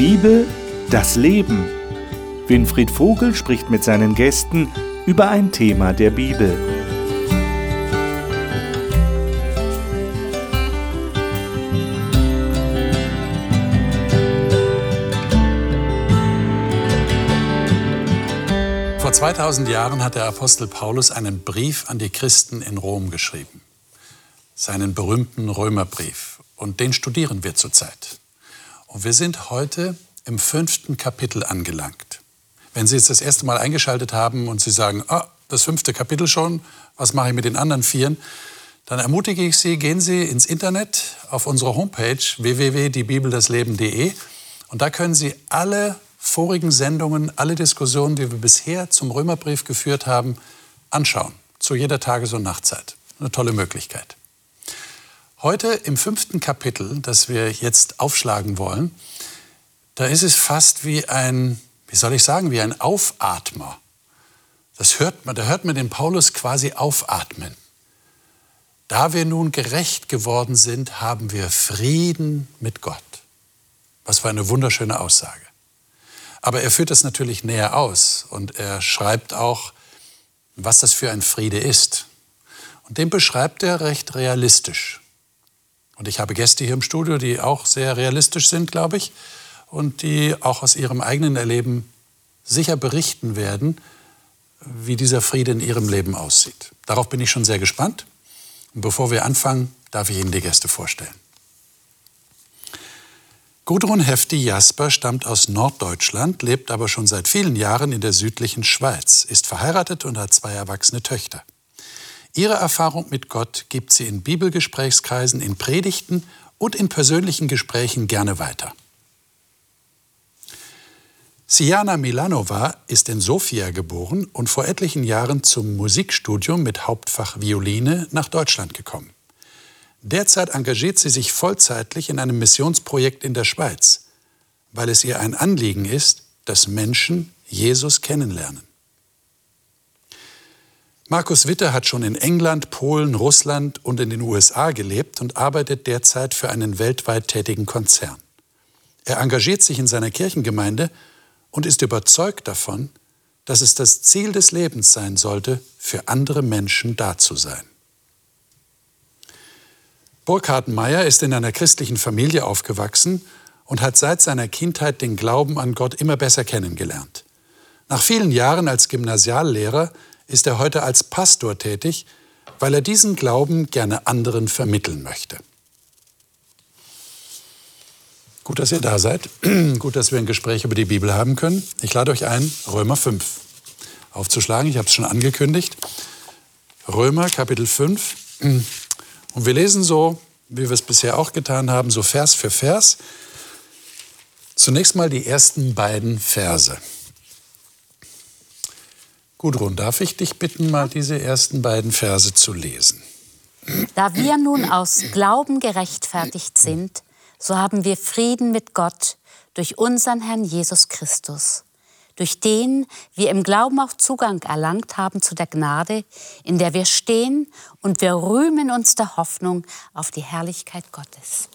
Bibel, das Leben. Winfried Vogel spricht mit seinen Gästen über ein Thema der Bibel. Vor 2000 Jahren hat der Apostel Paulus einen Brief an die Christen in Rom geschrieben. Seinen berühmten Römerbrief. Und den studieren wir zurzeit. Und wir sind heute im fünften Kapitel angelangt. Wenn Sie jetzt das erste Mal eingeschaltet haben und Sie sagen, ah, das fünfte Kapitel schon, was mache ich mit den anderen vieren? Dann ermutige ich Sie, gehen Sie ins Internet auf unsere Homepage www.diebibeldasleben.de und da können Sie alle vorigen Sendungen, alle Diskussionen, die wir bisher zum Römerbrief geführt haben, anschauen. Zu jeder Tages- und Nachtzeit. Eine tolle Möglichkeit. Heute im fünften Kapitel, das wir jetzt aufschlagen wollen, da ist es fast wie ein, wie soll ich sagen, wie ein Aufatmer. Das hört man, da hört man den Paulus quasi aufatmen. Da wir nun gerecht geworden sind, haben wir Frieden mit Gott. Was für eine wunderschöne Aussage. Aber er führt das natürlich näher aus und er schreibt auch, was das für ein Friede ist. Und den beschreibt er recht realistisch. Und ich habe Gäste hier im Studio, die auch sehr realistisch sind, glaube ich, und die auch aus ihrem eigenen Erleben sicher berichten werden, wie dieser Friede in ihrem Leben aussieht. Darauf bin ich schon sehr gespannt. Und bevor wir anfangen, darf ich Ihnen die Gäste vorstellen. Gudrun Hefti Jasper stammt aus Norddeutschland, lebt aber schon seit vielen Jahren in der südlichen Schweiz, ist verheiratet und hat zwei erwachsene Töchter. Ihre Erfahrung mit Gott gibt sie in Bibelgesprächskreisen, in Predigten und in persönlichen Gesprächen gerne weiter. Siana Milanova ist in Sofia geboren und vor etlichen Jahren zum Musikstudium mit Hauptfach Violine nach Deutschland gekommen. Derzeit engagiert sie sich vollzeitlich in einem Missionsprojekt in der Schweiz, weil es ihr ein Anliegen ist, dass Menschen Jesus kennenlernen. Markus Witter hat schon in England, Polen, Russland und in den USA gelebt und arbeitet derzeit für einen weltweit tätigen Konzern. Er engagiert sich in seiner Kirchengemeinde und ist überzeugt davon, dass es das Ziel des Lebens sein sollte, für andere Menschen da zu sein. Burkhard Meyer ist in einer christlichen Familie aufgewachsen und hat seit seiner Kindheit den Glauben an Gott immer besser kennengelernt. Nach vielen Jahren als Gymnasiallehrer ist er heute als Pastor tätig, weil er diesen Glauben gerne anderen vermitteln möchte. Gut, dass ihr da seid. Gut, dass wir ein Gespräch über die Bibel haben können. Ich lade euch ein, Römer 5 aufzuschlagen. Ich habe es schon angekündigt. Römer Kapitel 5. Und wir lesen so, wie wir es bisher auch getan haben, so Vers für Vers. Zunächst mal die ersten beiden Verse. Gudrun, darf ich dich bitten, mal diese ersten beiden Verse zu lesen? Da wir nun aus Glauben gerechtfertigt sind, so haben wir Frieden mit Gott durch unseren Herrn Jesus Christus durch den wir im Glauben auch Zugang erlangt haben zu der Gnade, in der wir stehen und wir rühmen uns der Hoffnung auf die Herrlichkeit Gottes.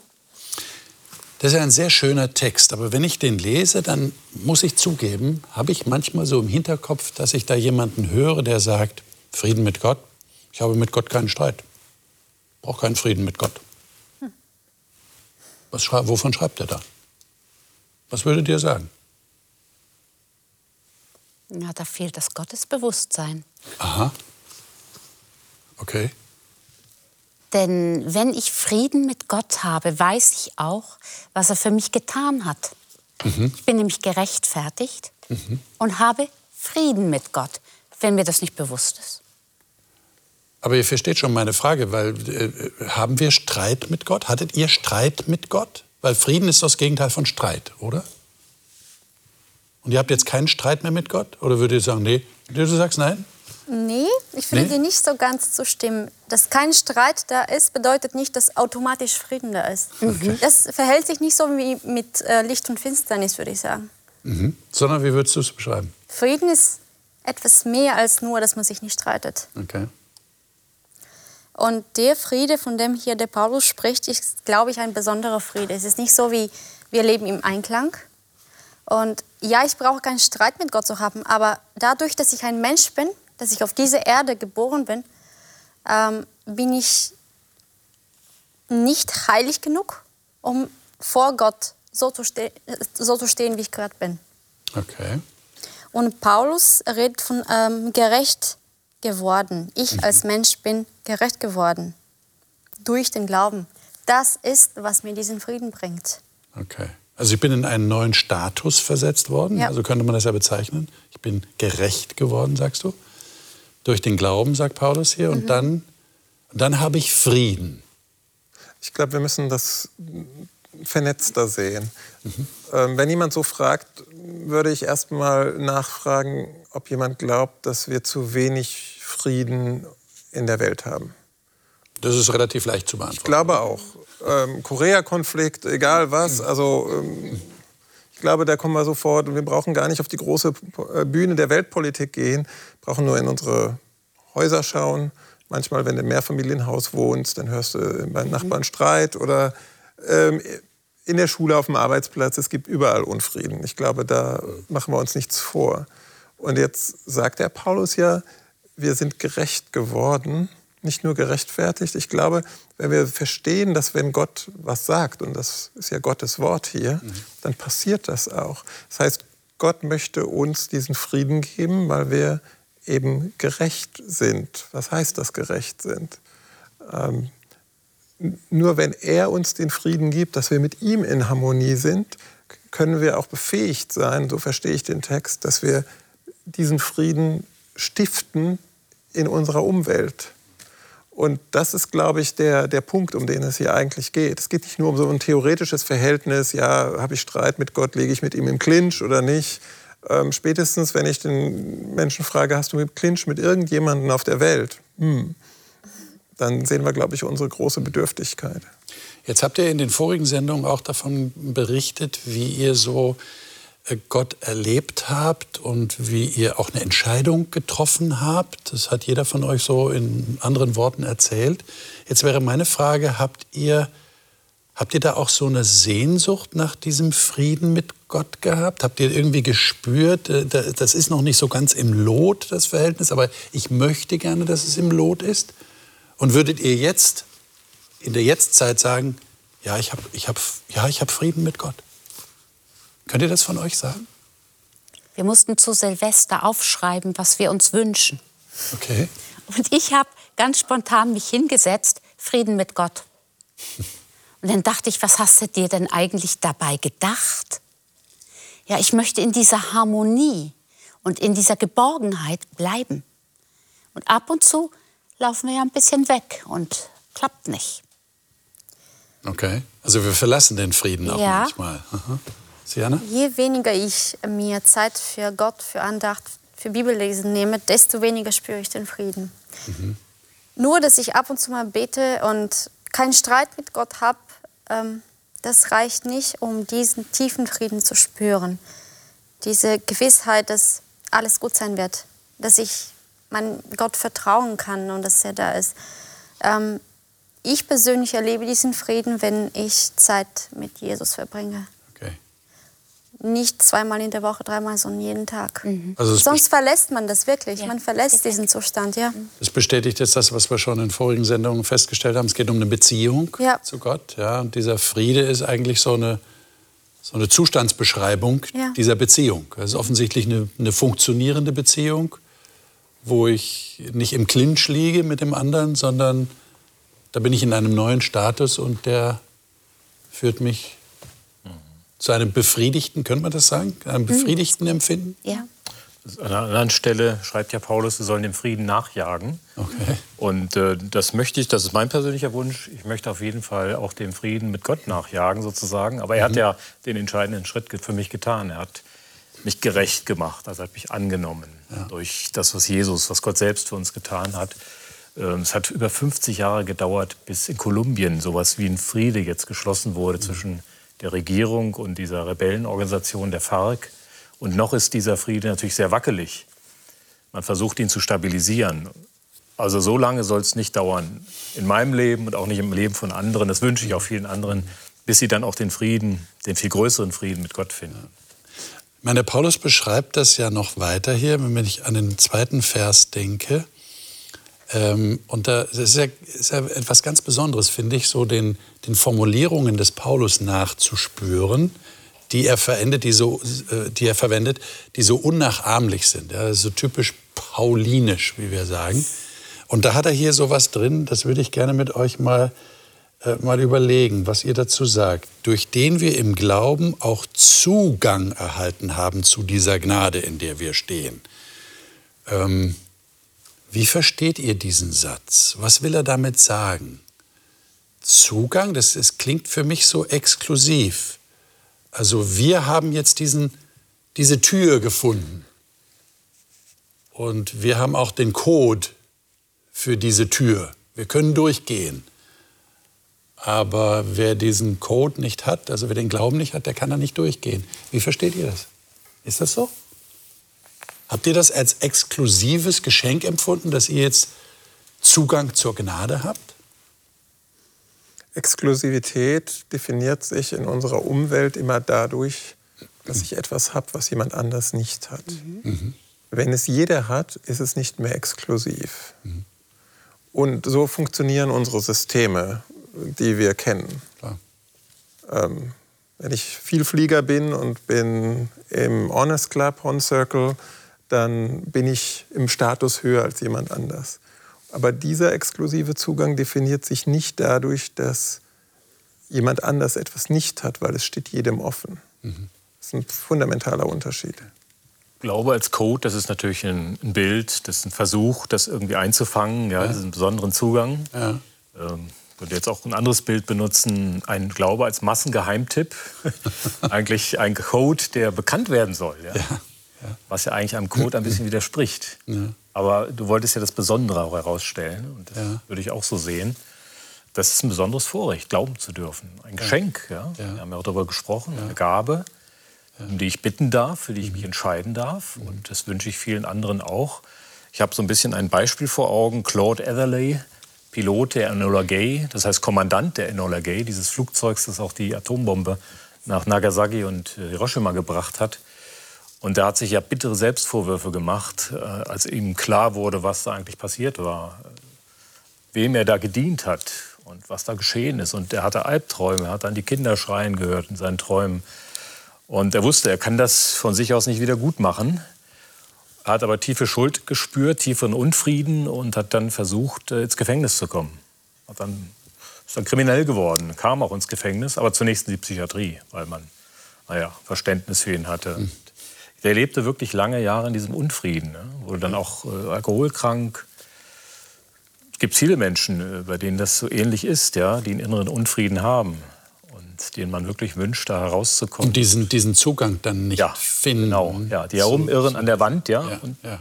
Das ist ein sehr schöner Text, aber wenn ich den lese, dann muss ich zugeben, habe ich manchmal so im Hinterkopf, dass ich da jemanden höre, der sagt, Frieden mit Gott, ich habe mit Gott keinen Streit, brauche keinen Frieden mit Gott. Was, wovon schreibt er da? Was würdet ihr sagen? Ja, da fehlt das Gottesbewusstsein. Aha. Okay. Denn wenn ich Frieden mit Gott habe, weiß ich auch, was er für mich getan hat. Mhm. Ich bin nämlich gerechtfertigt mhm. und habe Frieden mit Gott, wenn mir das nicht bewusst ist. Aber ihr versteht schon meine Frage, weil äh, haben wir Streit mit Gott? Hattet ihr Streit mit Gott? Weil Frieden ist das Gegenteil von Streit, oder? Und ihr habt jetzt keinen Streit mehr mit Gott? Oder würdet ihr sagen, nee? Du sagst nein? Nee, ich würde nee? dir nicht so ganz zustimmen. Dass kein Streit da ist, bedeutet nicht, dass automatisch Frieden da ist. Okay. Das verhält sich nicht so wie mit äh, Licht und Finsternis, würde ich sagen. Mhm. Sondern wie würdest du es beschreiben? Frieden ist etwas mehr als nur, dass man sich nicht streitet. Okay. Und der Friede, von dem hier der Paulus spricht, ist, glaube ich, ein besonderer Friede. Es ist nicht so wie wir leben im Einklang, Und ja, ich brauche keinen Streit mit Gott zu haben, aber dadurch, dass ich ein Mensch bin, dass ich auf diese Erde geboren bin, ähm, bin ich nicht heilig genug, um vor Gott so zu, so zu stehen, wie ich gerade bin. Okay. Und Paulus redet von ähm, gerecht geworden. Ich mhm. als Mensch bin gerecht geworden durch den Glauben. Das ist, was mir diesen Frieden bringt. Okay. Also ich bin in einen neuen Status versetzt worden, ja. also könnte man das ja bezeichnen. Ich bin gerecht geworden, sagst du. Durch den Glauben, sagt Paulus hier. Mhm. Und dann, dann habe ich Frieden. Ich glaube, wir müssen das vernetzter sehen. Mhm. Ähm, wenn jemand so fragt, würde ich erst mal nachfragen, ob jemand glaubt, dass wir zu wenig Frieden in der Welt haben. Das ist relativ leicht zu beantworten. Ich glaube auch. Ähm, Korea-Konflikt, egal was. Mhm. Also ähm, ich glaube, da kommen wir sofort. Und wir brauchen gar nicht auf die große äh, Bühne der Weltpolitik gehen, brauchen nur in unsere Häuser schauen. Manchmal, wenn du im Mehrfamilienhaus wohnst, dann hörst du beim Nachbarn Streit oder ähm, in der Schule, auf dem Arbeitsplatz. Es gibt überall Unfrieden. Ich glaube, da machen wir uns nichts vor. Und jetzt sagt der Paulus ja, wir sind gerecht geworden nicht nur gerechtfertigt. Ich glaube, wenn wir verstehen, dass wenn Gott was sagt, und das ist ja Gottes Wort hier, mhm. dann passiert das auch. Das heißt, Gott möchte uns diesen Frieden geben, weil wir eben gerecht sind. Was heißt das, gerecht sind? Ähm, nur wenn er uns den Frieden gibt, dass wir mit ihm in Harmonie sind, können wir auch befähigt sein, so verstehe ich den Text, dass wir diesen Frieden stiften in unserer Umwelt. Und das ist, glaube ich, der, der Punkt, um den es hier eigentlich geht. Es geht nicht nur um so ein theoretisches Verhältnis, ja, habe ich Streit mit Gott, lege ich mit ihm im Clinch oder nicht. Ähm, spätestens, wenn ich den Menschen frage, hast du mit Clinch mit irgendjemandem auf der Welt? Hm. Dann sehen wir, glaube ich, unsere große Bedürftigkeit. Jetzt habt ihr in den vorigen Sendungen auch davon berichtet, wie ihr so Gott erlebt habt und wie ihr auch eine Entscheidung getroffen habt. Das hat jeder von euch so in anderen Worten erzählt. Jetzt wäre meine Frage, habt ihr, habt ihr da auch so eine Sehnsucht nach diesem Frieden mit Gott gehabt? Habt ihr irgendwie gespürt, äh, das ist noch nicht so ganz im Lot, das Verhältnis, aber ich möchte gerne, dass es im Lot ist? Und würdet ihr jetzt, in der Jetztzeit sagen, ja, ich habe ich hab, ja, hab Frieden mit Gott? Könnt ihr das von euch sagen? Wir mussten zu Silvester aufschreiben, was wir uns wünschen. Okay. Und ich habe ganz spontan mich hingesetzt, Frieden mit Gott. Und dann dachte ich, was hast du dir denn eigentlich dabei gedacht? Ja, ich möchte in dieser Harmonie und in dieser Geborgenheit bleiben. Und ab und zu laufen wir ja ein bisschen weg und klappt nicht. Okay, also wir verlassen den Frieden auch ja. manchmal. Aha. Siana? Je weniger ich mir Zeit für Gott, für Andacht, für Bibellesen nehme, desto weniger spüre ich den Frieden. Mhm. Nur, dass ich ab und zu mal bete und keinen Streit mit Gott habe, ähm, das reicht nicht, um diesen tiefen Frieden zu spüren. Diese Gewissheit, dass alles gut sein wird, dass ich mein Gott vertrauen kann und dass er da ist. Ähm, ich persönlich erlebe diesen Frieden, wenn ich Zeit mit Jesus verbringe nicht zweimal in der Woche, dreimal, sondern jeden Tag. Mhm. Also Sonst verlässt man das wirklich. Ja. Man verlässt diesen Zustand, ja. Das bestätigt jetzt das, was wir schon in vorigen Sendungen festgestellt haben. Es geht um eine Beziehung ja. zu Gott. Ja, und dieser Friede ist eigentlich so eine, so eine Zustandsbeschreibung ja. dieser Beziehung. Es ist offensichtlich eine, eine funktionierende Beziehung, wo ich nicht im Clinch liege mit dem anderen, sondern da bin ich in einem neuen Status und der führt mich zu einem befriedigten, könnte man das sagen, einem mhm. befriedigten Empfinden? Ja. An einer anderen Stelle schreibt ja Paulus, wir sollen dem Frieden nachjagen. Okay. Und äh, das möchte ich, das ist mein persönlicher Wunsch. Ich möchte auf jeden Fall auch dem Frieden mit Gott nachjagen, sozusagen. Aber er mhm. hat ja den entscheidenden Schritt für mich getan. Er hat mich gerecht gemacht, also hat mich angenommen ja. durch das, was Jesus, was Gott selbst für uns getan hat. Ähm, es hat über 50 Jahre gedauert, bis in Kolumbien sowas wie ein Friede jetzt geschlossen wurde mhm. zwischen der Regierung und dieser Rebellenorganisation der FARC. Und noch ist dieser Friede natürlich sehr wackelig. Man versucht ihn zu stabilisieren. Also so lange soll es nicht dauern in meinem Leben und auch nicht im Leben von anderen. Das wünsche ich auch vielen anderen, bis sie dann auch den Frieden, den viel größeren Frieden mit Gott finden. meine, Paulus beschreibt das ja noch weiter hier, wenn ich an den zweiten Vers denke. Ähm, und da das ist ja, ist ja etwas ganz Besonderes, finde ich, so den, den Formulierungen des Paulus nachzuspüren, die er verwendet, die so, äh, die er verwendet, die so unnachahmlich sind. Ja, so typisch paulinisch, wie wir sagen. Und da hat er hier so was drin, das würde ich gerne mit euch mal äh, mal überlegen, was ihr dazu sagt, durch den wir im Glauben auch Zugang erhalten haben zu dieser Gnade, in der wir stehen. Ähm, wie versteht ihr diesen Satz? Was will er damit sagen? Zugang, das, das klingt für mich so exklusiv. Also wir haben jetzt diesen, diese Tür gefunden. Und wir haben auch den Code für diese Tür. Wir können durchgehen. Aber wer diesen Code nicht hat, also wer den Glauben nicht hat, der kann da nicht durchgehen. Wie versteht ihr das? Ist das so? Habt ihr das als exklusives Geschenk empfunden, dass ihr jetzt Zugang zur Gnade habt? Exklusivität definiert sich in unserer Umwelt immer dadurch, dass ich etwas habe, was jemand anders nicht hat. Mhm. Wenn es jeder hat, ist es nicht mehr exklusiv. Mhm. Und so funktionieren unsere Systeme die wir kennen. Ähm, wenn ich Vielflieger bin und bin im Honest Club, Horn Circle, dann bin ich im Status höher als jemand anders. Aber dieser exklusive Zugang definiert sich nicht dadurch, dass jemand anders etwas nicht hat, weil es steht jedem offen. Mhm. Das ist ein fundamentaler Unterschied. Glaube als Code, das ist natürlich ein, Bild, das ist ein Versuch, das irgendwie einzufangen, ja, ja. diesen besonderen Zugang. Ja. Ähm, ich würde jetzt auch ein anderes Bild benutzen, ein Glaube als Massengeheimtipp. eigentlich ein Code, der bekannt werden soll. Ja? Ja, ja. Was ja eigentlich einem Code ein bisschen widerspricht. Aber du wolltest ja das Besondere auch herausstellen. Und das würde ich auch so sehen. Das ist ein besonderes Vorrecht, glauben zu dürfen. Ein Geschenk. Ja? Wir haben ja auch darüber gesprochen. Eine Gabe, um die ich bitten darf, für die ich mich mhm. entscheiden darf. Mhm. Und das wünsche ich vielen anderen auch. Ich habe so ein bisschen ein Beispiel vor Augen. Claude Etherley, Pilot der Enola Gay, das heißt Kommandant der Enola Gay, dieses Flugzeugs, das auch die Atombombe nach Nagasaki und äh, Hiroshima gebracht hat. Und der hat sich ja bittere Selbstvorwürfe gemacht, äh, als ihm klar wurde, was da eigentlich passiert war, wem er da gedient hat und was da geschehen ist. Und er hatte Albträume, er hat dann die Kinder schreien gehört in seinen Träumen. Und er wusste, er kann das von sich aus nicht wieder gut machen. Er hat aber tiefe Schuld gespürt, tieferen Unfrieden und hat dann versucht, äh, ins Gefängnis zu kommen. Hat dann, ist dann kriminell geworden, kam auch ins Gefängnis, aber zunächst in die Psychiatrie, weil man naja, Verständnis für ihn hatte. Mhm. Der lebte wirklich lange Jahre in diesem Unfrieden, ne? wurde dann auch äh, alkoholkrank. Es gibt viele Menschen, äh, bei denen das so ähnlich ist, ja, die einen inneren Unfrieden haben denen man wirklich wünscht, da herauszukommen. Und diesen, diesen Zugang dann nicht ja, finden. Genau, ja, die herumirren an der Wand, ja. ja, und, ja.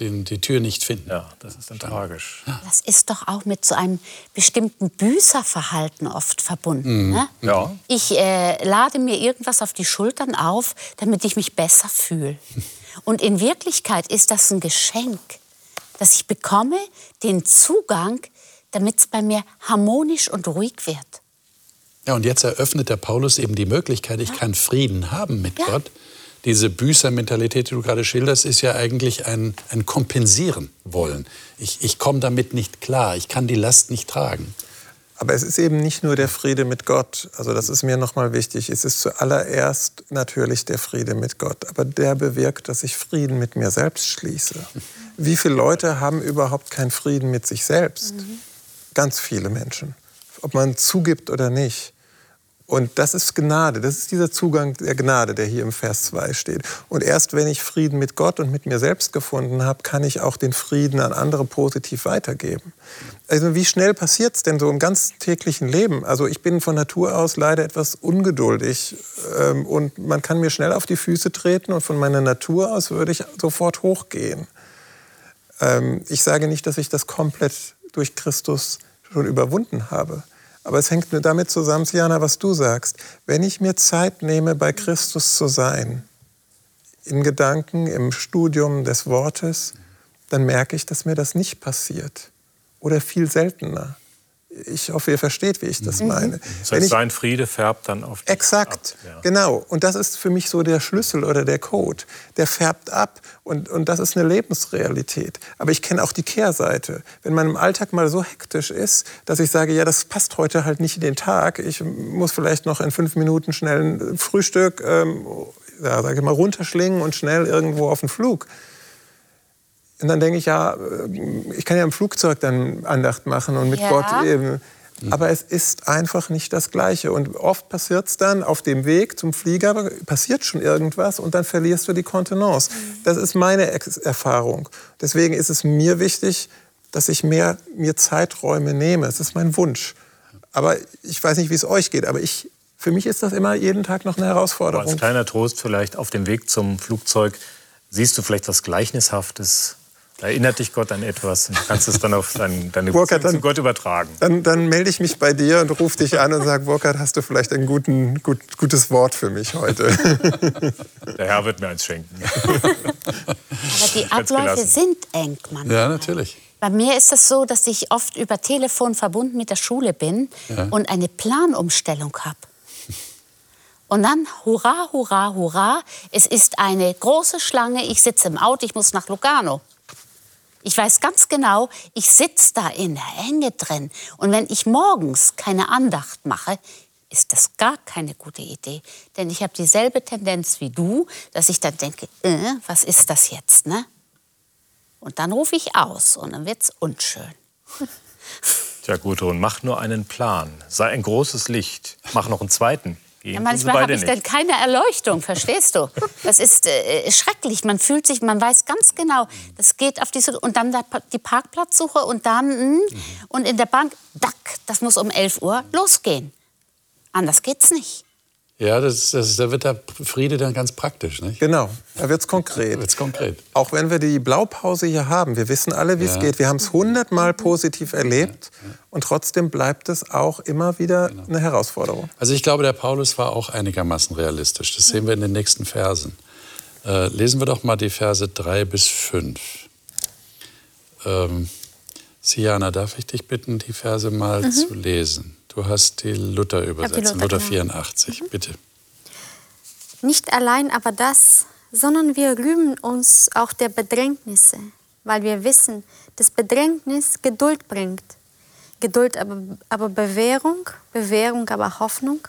Den, die Tür nicht finden. Ja, das ist dann tragisch. Das ist doch auch mit so einem bestimmten Büßerverhalten oft verbunden. Mhm. Ne? Ja. Ich äh, lade mir irgendwas auf die Schultern auf, damit ich mich besser fühle. Und in Wirklichkeit ist das ein Geschenk, dass ich bekomme den Zugang, damit es bei mir harmonisch und ruhig wird. Ja, und jetzt eröffnet der Paulus eben die Möglichkeit, ich kann Frieden haben mit ja. Gott. Diese Büßermentalität, die du gerade schilderst, ist ja eigentlich ein, ein Kompensieren wollen. Ich, ich komme damit nicht klar, ich kann die Last nicht tragen. Aber es ist eben nicht nur der Friede mit Gott. Also das ist mir nochmal wichtig. Es ist zuallererst natürlich der Friede mit Gott. Aber der bewirkt, dass ich Frieden mit mir selbst schließe. Wie viele Leute haben überhaupt keinen Frieden mit sich selbst? Mhm. Ganz viele Menschen. Ob man zugibt oder nicht. Und das ist Gnade, das ist dieser Zugang der Gnade, der hier im Vers 2 steht. Und erst wenn ich Frieden mit Gott und mit mir selbst gefunden habe, kann ich auch den Frieden an andere positiv weitergeben. Also wie schnell passiert es denn so im ganzen täglichen Leben? Also ich bin von Natur aus leider etwas ungeduldig ähm, und man kann mir schnell auf die Füße treten und von meiner Natur aus würde ich sofort hochgehen. Ähm, ich sage nicht, dass ich das komplett durch Christus schon überwunden habe. Aber es hängt damit zusammen, Siana, was du sagst. Wenn ich mir Zeit nehme, bei Christus zu sein, in Gedanken, im Studium des Wortes, dann merke ich, dass mir das nicht passiert. Oder viel seltener. Ich hoffe, ihr versteht, wie ich das Mhm. meine. Das Wenn heißt, ich, sein Friede färbt dann auf dich Exakt, ab. Ja. genau. Und das ist für mich so der Schlüssel oder der Code. Der färbt ab und, und das ist eine Lebensrealität. Aber ich kenne auch die Kehrseite. Wenn man im Alltag mal so hektisch ist, dass ich sage, ja, das passt heute halt nicht in den Tag. Ich muss vielleicht noch in fünf Minuten schnell ein Frühstück, ähm, ja, sage ich mal, runterschlingen und schnell irgendwo auf den Flug. Und dann denke ich, ja, äh, ich kann ja im Flugzeug dann Andacht machen und mit Ja. Gott eben. Aber es ist einfach nicht das Gleiche. Und oft passiert es dann auf dem Weg zum Flieger, passiert schon irgendwas und dann verlierst du die Kontenance. Das ist meine Ex Erfahrung. Deswegen ist es mir wichtig, dass ich mehr mir Zeiträume nehme. Es ist mein Wunsch. Aber ich weiß nicht, wie es euch geht, aber ich, für mich ist das immer jeden Tag noch eine Aber als Herausforderung. kleiner Trost vielleicht auf dem Weg zum Flugzeug siehst du vielleicht was Gleichnishaftes. Erinnert dich Gott an etwas und kannst es dann auf dein, deine Burkhard, Beziehung zu dann- Gott übertragen. Dann, dann melde ich mich bei dir und rufe dich an und sage, Burkhard, hast du vielleicht ein guten, gut, gutes Wort für mich heute? Der Herr wird mir eins schenken. Aber die Abläufe sind eng manchmal. Ja, natürlich. Bei mir ist es so, dass ich oft über Telefon verbunden mit der Schule bin und eine Planumstellung habe. Und dann, hurra, hurra, hurra, es ist eine große Schlange, ich sitze im Auto, ich muss nach Lugano. Ich weiß ganz genau, ich sitze da in der Enge drin. Und wenn ich morgens keine Andacht mache, ist das gar keine gute Idee. Denn ich habe dieselbe Tendenz wie du, dass ich dann denke, äh, was ist das jetzt, ne? Und dann rufe ich aus und dann wird's unschön. Tja, Gudrun, mach nur einen Plan. Sei ein großes Licht. Mach noch einen zweiten. Ja, manchmal habe ich nicht. dann keine Erleuchtung, verstehst du? Das ist äh, schrecklich. Man fühlt sich, man weiß ganz genau, das geht auf diese und dann die Parkplatzsuche und dann mm, und in der Bank, dack, das muss um 11 Uhr losgehen. Anders geht's nicht. Ja, das, das, da wird der Friede dann ganz praktisch, nicht? genau, da wird es konkret. Wird's konkret. Auch wenn wir die Blaupause hier haben, wir wissen alle, wie es Ja. geht. Wir haben es hundertmal positiv erlebt und trotzdem bleibt es auch immer wieder Genau. eine Herausforderung. Also ich glaube, der Paulus war auch einigermaßen realistisch. Das sehen wir in den nächsten Versen. Äh, lesen wir doch mal die Verse 3 bis 5. Ähm, Siana, darf ich dich bitten, die Verse mal zu lesen? Du hast die Luther-Übersetzung, Luther, Luther genau. 84, bitte. Nicht allein aber das, sondern wir rühmen uns auch der Bedrängnisse, weil wir wissen, dass Bedrängnis Geduld bringt. Geduld aber, aber Bewährung, Bewährung aber Hoffnung.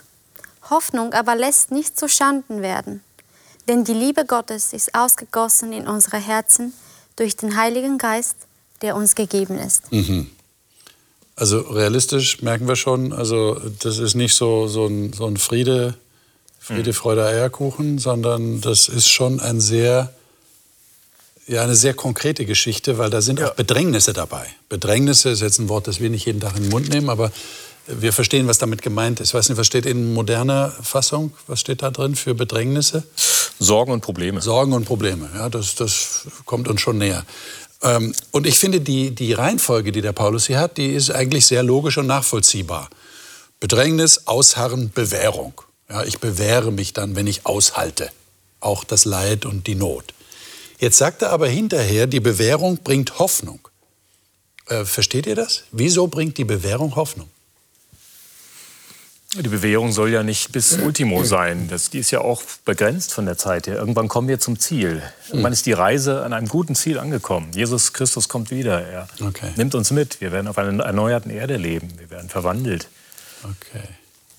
Hoffnung aber lässt nicht zu Schanden werden. Denn die Liebe Gottes ist ausgegossen in unsere Herzen durch den Heiligen Geist, der uns gegeben ist. Also realistisch merken wir schon, also das ist nicht so, so, ein, so ein Friede, Friede, Freude, Eierkuchen, sondern das ist schon ein sehr, ja, eine sehr konkrete Geschichte, weil da sind auch Bedrängnisse dabei. Bedrängnisse ist jetzt ein Wort, das wir nicht jeden Tag in den Mund nehmen, aber wir verstehen, was damit gemeint ist. Ich weiß nicht, was steht in moderner Fassung? Was steht da drin für Bedrängnisse? Sorgen und Probleme. Sorgen und Probleme. Ja, das, das kommt uns schon näher. Ähm, und ich finde, die, die Reihenfolge, die der Paulus hier hat, die ist eigentlich sehr logisch und nachvollziehbar. Bedrängnis, Ausharren, Bewährung. Ja, ich bewähre mich dann, wenn ich aushalte. Auch das Leid und die Not. Jetzt sagt er aber hinterher, die Bewährung bringt Hoffnung. Äh, versteht ihr das? Wieso bringt die Bewährung Hoffnung? Die Bewährung soll ja nicht bis Ultimo sein. Das, die ist ja auch begrenzt von der Zeit her. Irgendwann kommen wir zum Ziel. Irgendwann ist die Reise an einem guten Ziel angekommen. Jesus Christus kommt wieder. Er Okay. nimmt uns mit. Wir werden auf einer erneuerten Erde leben. Wir werden verwandelt. Okay.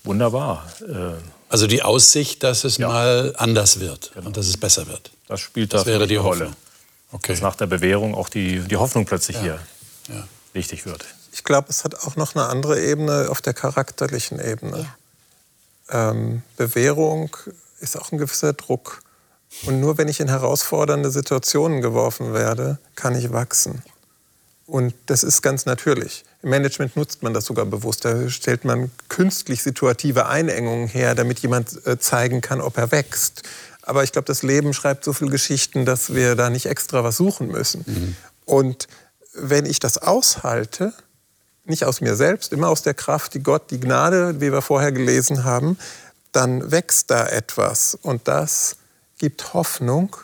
Wunderbar. Äh, Also die Aussicht, dass es Ja. mal anders wird und dass es besser wird. Das spielt Das da wäre die eine Rolle. Hoffnung. Okay. Dass nach der Bewährung auch die, die Hoffnung plötzlich hier Ja. wichtig wird. Ich glaube, es hat auch noch eine andere Ebene auf der charakterlichen Ebene. Ähm, Bewährung ist auch ein gewisser Druck. Und nur wenn ich in herausfordernde Situationen geworfen werde, kann ich wachsen. Und das ist ganz natürlich. Im Management nutzt man das sogar bewusst. Da stellt man künstlich situative Einengungen her, damit jemand äh, zeigen kann, ob er wächst. Aber ich glaube, das Leben schreibt so viele Geschichten, dass wir da nicht extra was suchen müssen. Und wenn ich das aushalte, nicht aus mir selbst, immer aus der Kraft, die Gott, die Gnade, wie wir vorher gelesen haben, dann wächst da etwas und das gibt Hoffnung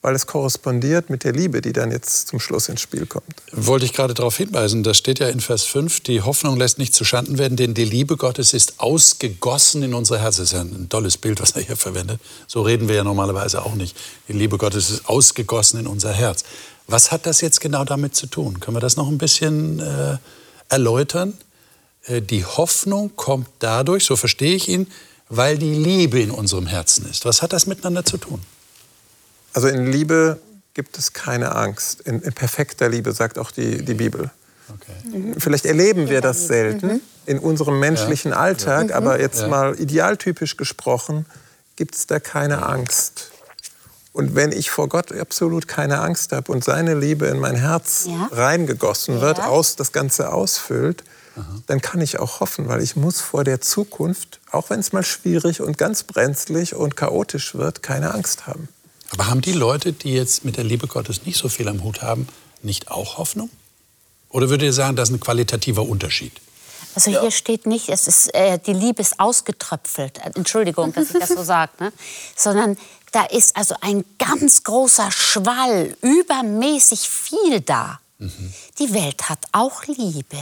weil es korrespondiert mit der Liebe, die dann jetzt zum Schluss ins Spiel kommt. Wollte ich gerade darauf hinweisen, das steht ja in Vers 5, die Hoffnung lässt nicht zuschanden werden, denn die Liebe Gottes ist ausgegossen in unsere Herzen. Das ist ja ein tolles Bild, was er hier verwendet. So reden wir ja normalerweise auch nicht. Die Liebe Gottes ist ausgegossen in unser Herz. Was hat das jetzt genau damit zu tun? Können wir das noch ein bisschen äh, erläutern? Äh, die Hoffnung kommt dadurch, so verstehe ich ihn, weil die Liebe in unserem Herzen ist. Was hat das miteinander zu tun? Also in Liebe gibt es keine Angst. In, in perfekter Liebe, sagt auch die, die Bibel. Okay. Vielleicht erleben wir das selten mhm. in unserem menschlichen ja. Alltag, ja. aber jetzt ja. mal idealtypisch gesprochen, gibt es da keine Angst. Und wenn ich vor Gott absolut keine Angst habe und seine Liebe in mein Herz reingegossen wird, aus, das Ganze ausfüllt, dann kann ich auch hoffen, weil ich muss vor der Zukunft, auch wenn es mal schwierig und ganz brenzlig und chaotisch wird, keine Angst haben. Aber haben die Leute, die jetzt mit der Liebe Gottes nicht so viel am Hut haben, nicht auch Hoffnung? Oder würdet ihr sagen, das ist ein qualitativer Unterschied? Also hier ja. steht nicht, es ist, äh, die Liebe ist ausgetröpfelt. Entschuldigung, dass ich das so sage. Ne? Sondern da ist also ein ganz großer Schwall, übermäßig viel da. Mhm. Die Welt hat auch Liebe.